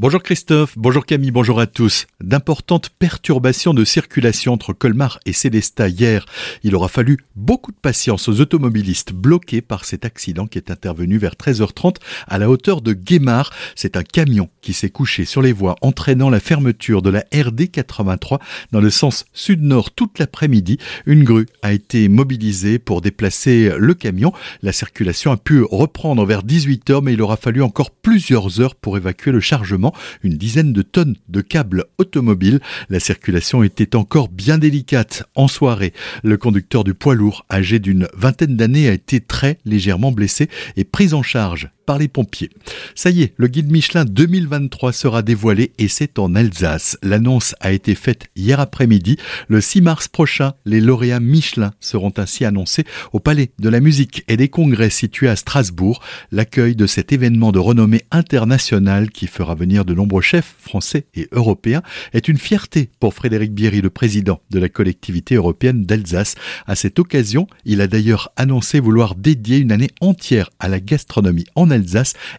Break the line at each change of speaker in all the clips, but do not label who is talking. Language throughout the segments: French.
Bonjour Christophe, bonjour Camille, bonjour à tous. D'importantes perturbations de circulation entre Colmar et Célestat hier. Il aura fallu beaucoup de patience aux automobilistes bloqués par cet accident qui est intervenu vers 13h30 à la hauteur de Guémar. C'est un camion qui s'est couché sur les voies entraînant la fermeture de la RD 83 dans le sens sud-nord toute l'après-midi. Une grue a été mobilisée pour déplacer le camion. La circulation a pu reprendre vers 18h mais il aura fallu encore plusieurs heures pour évacuer le chargement une dizaine de tonnes de câbles automobiles. La circulation était encore bien délicate en soirée. Le conducteur du poids lourd, âgé d'une vingtaine d'années, a été très légèrement blessé et pris en charge les pompiers. Ça y est, le guide Michelin 2023 sera dévoilé et c'est en Alsace. L'annonce a été faite hier après-midi. Le 6 mars prochain, les lauréats Michelin seront ainsi annoncés au Palais de la musique et des congrès situé à Strasbourg. L'accueil de cet événement de renommée internationale qui fera venir de nombreux chefs français et européens est une fierté pour Frédéric Bierry, le président de la collectivité européenne d'Alsace. À cette occasion, il a d'ailleurs annoncé vouloir dédier une année entière à la gastronomie en Alsace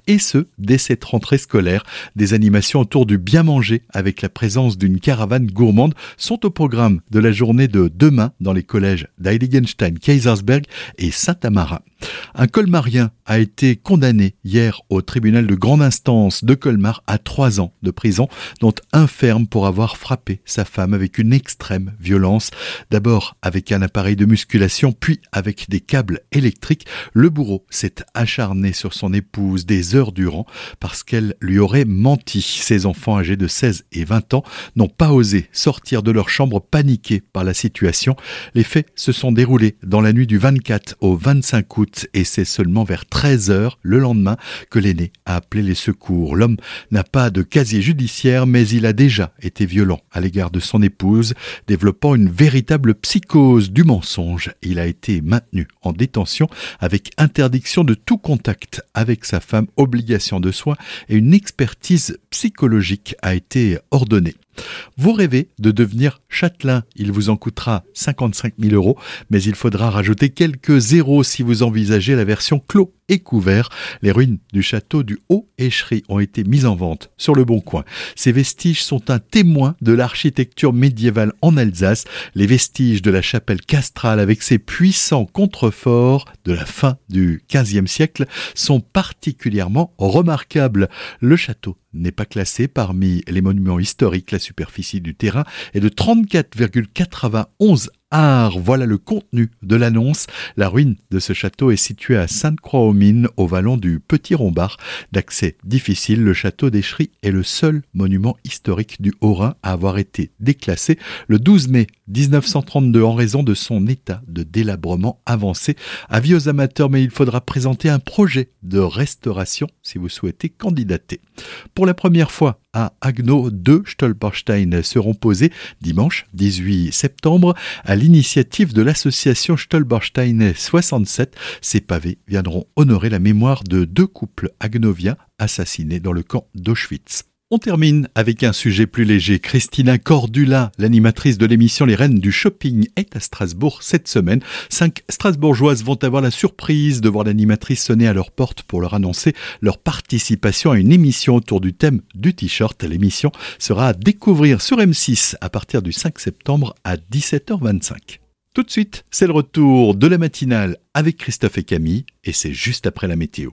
Et ce, dès cette rentrée scolaire. Des animations autour du bien manger, avec la présence d'une caravane gourmande, sont au programme de la journée de demain dans les collèges d'Heiligenstein, Kaisersberg et Saint-Amarin. Un colmarien a été condamné hier au tribunal de grande instance de Colmar à trois ans de prison, dont un ferme pour avoir frappé sa femme avec une extrême violence. D'abord avec un appareil de musculation, puis avec des câbles électriques. Le bourreau s'est acharné sur son épouse des heures durant parce qu'elle lui aurait menti. Ses enfants âgés de 16 et 20 ans n'ont pas osé sortir de leur chambre paniqués par la situation. Les faits se sont déroulés dans la nuit du 24 au 25 août et c'est seulement vers 13 heures le lendemain que l'aîné a appelé les secours. L'homme n'a pas de casier judiciaire mais il a déjà été violent à l'égard de son épouse, développant une véritable psychose du mensonge. Il a été maintenu en détention avec interdiction de tout contact avec sa femme, obligation de soins et une expertise psychologique a été ordonnée. Vous rêvez de devenir châtelain, il vous en coûtera 55 000 euros, mais il faudra rajouter quelques zéros si vous envisagez la version clos et. Les ruines du château du Haut-Échery ont été mises en vente sur le Bon Coin. Ces vestiges sont un témoin de l'architecture médiévale en Alsace, les vestiges de la chapelle castrale avec ses puissants contreforts de la fin du XVe siècle sont particulièrement remarquables. Le château n'est pas classé parmi les monuments historiques. La superficie du terrain est de 34,91 voilà le contenu de l'annonce. La ruine de ce château est située à Sainte-Croix-aux-Mines, au vallon du Petit Rombard. D'accès difficile, le château d'Echery est le seul monument historique du Haut-Rhin à avoir été déclassé le 12 mai 1932 en raison de son état de délabrement avancé. Avis aux amateurs, mais il faudra présenter un projet de restauration si vous souhaitez candidater. Pour la première fois à Agno, deux Stolperstein seront posés dimanche 18 septembre à l'initiative de l'association Stolperstein 67. Ces pavés viendront honorer la mémoire de deux couples agnoviens assassinés dans le camp d'Auschwitz. On termine avec un sujet plus léger. Christina Cordula, l'animatrice de l'émission Les Reines du Shopping, est à Strasbourg cette semaine. Cinq Strasbourgeoises vont avoir la surprise de voir l'animatrice sonner à leur porte pour leur annoncer leur participation à une émission autour du thème du t-shirt. L'émission sera à découvrir sur M6 à partir du 5 septembre à 17h25. Tout de suite, c'est le retour de la matinale avec Christophe et Camille et c'est juste après la météo.